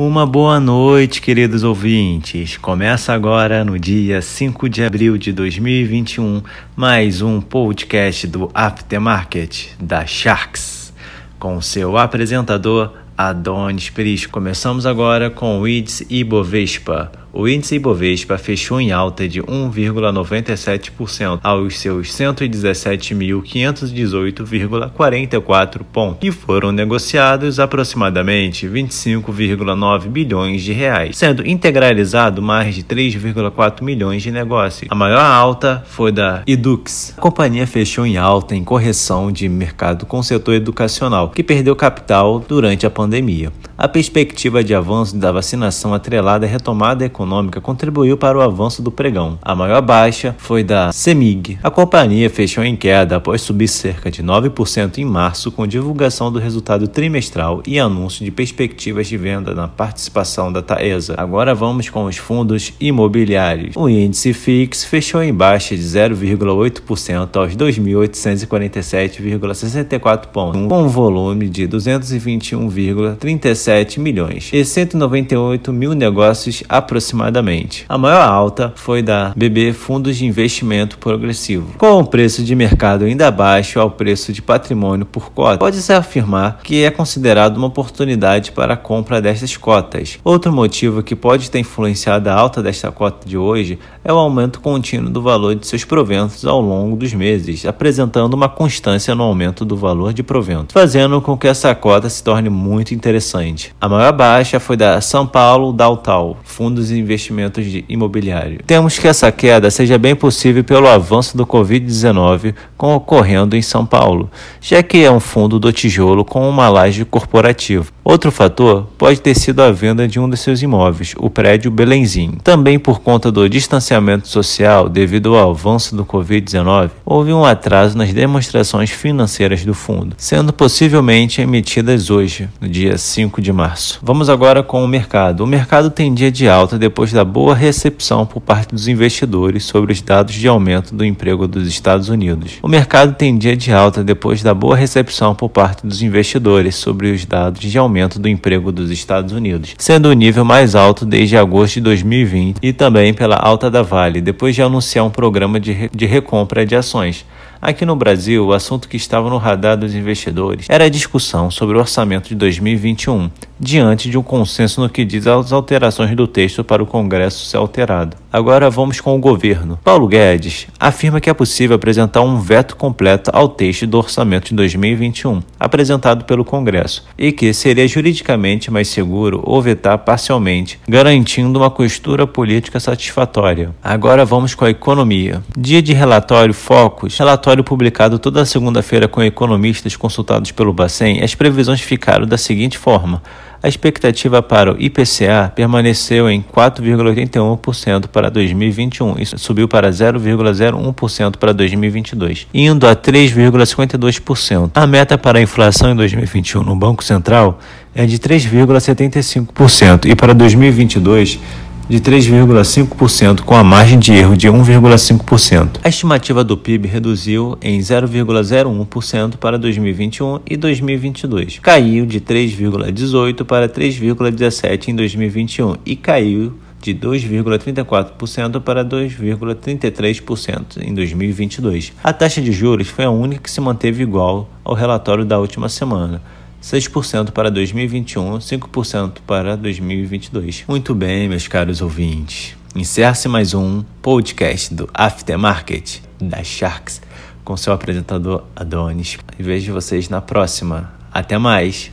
Uma boa noite, queridos ouvintes. Começa agora, no dia 5 de abril de 2021, mais um podcast do Aftermarket da Sharks, com seu apresentador Adonis Prisco. Começamos agora com o IDS Ibovespa, o índice Ibovespa fechou em alta de 1,97% aos seus 117.518,44 pontos e foram negociados aproximadamente 25,9 bilhões de reais, sendo integralizado mais de 3,4 milhões de negócios. A maior alta foi da Edux. A companhia fechou em alta em correção de mercado com o setor educacional, que perdeu capital durante a pandemia. A perspectiva de avanço da vacinação atrelada à retomada econômica contribuiu para o avanço do pregão. A maior baixa foi da CEMIG. A companhia fechou em queda após subir cerca de 9% em março com divulgação do resultado trimestral e anúncio de perspectivas de venda na participação da Taesa. Agora vamos com os fundos imobiliários. O índice FIX fechou em baixa de 0,8% aos 2.847,64 pontos, com um volume de 221,37 107 milhões e 198 mil negócios aproximadamente. A maior alta foi da BB Fundos de Investimento Progressivo, com o preço de mercado ainda abaixo ao preço de patrimônio por cota. Pode-se afirmar que é considerado uma oportunidade para a compra destas cotas. Outro motivo que pode ter influenciado a alta desta cota de hoje é o aumento contínuo do valor de seus proventos ao longo dos meses, apresentando uma constância no aumento do valor de proventos, fazendo com que essa cota se torne muito interessante. A maior baixa foi da São Paulo Daltal, Fundos de Investimentos de Imobiliário. Temos que essa queda seja bem possível pelo avanço do Covid-19 ocorrendo em São Paulo, já que é um fundo do tijolo com uma laje corporativa. Outro fator pode ter sido a venda de um de seus imóveis, o prédio Belenzinho. Também por conta do distanciamento social devido ao avanço do Covid-19, houve um atraso nas demonstrações financeiras do fundo, sendo possivelmente emitidas hoje, no dia 5 de março. Vamos agora com o mercado. O mercado tem dia de alta depois da boa recepção por parte dos investidores sobre os dados de aumento do emprego dos Estados Unidos. O mercado tem dia de alta depois da boa recepção por parte dos investidores sobre os dados de aumento aumento do emprego dos Estados Unidos, sendo o nível mais alto desde agosto de 2020 e também pela alta da Vale, depois de anunciar um programa de, re de recompra de ações. Aqui no Brasil, o assunto que estava no radar dos investidores era a discussão sobre o orçamento de 2021, diante de um consenso no que diz às alterações do texto para o Congresso ser alterado. Agora vamos com o governo. Paulo Guedes afirma que é possível apresentar um veto completo ao texto do orçamento de 2021, apresentado pelo Congresso, e que seria juridicamente mais seguro ou vetar parcialmente, garantindo uma costura política satisfatória. Agora vamos com a economia. Dia de relatório Focus, relatório relatório publicado toda segunda-feira com economistas consultados pelo Bacen, as previsões ficaram da seguinte forma: a expectativa para o IPCA permaneceu em 4,81% para 2021 e subiu para 0,01% para 2022, indo a 3,52%. A meta para a inflação em 2021 no Banco Central é de 3,75% e para 2022 de 3,5%, com a margem de erro de 1,5%. A estimativa do PIB reduziu em 0,01% para 2021 e 2022. Caiu de 3,18% para 3,17% em 2021 e caiu de 2,34% para 2,33% em 2022. A taxa de juros foi a única que se manteve igual ao relatório da última semana. 6% para 2021, 5% para 2022. Muito bem, meus caros ouvintes. Encerra-se mais um podcast do Aftermarket da Sharks com seu apresentador Adonis. E vejo vocês na próxima. Até mais!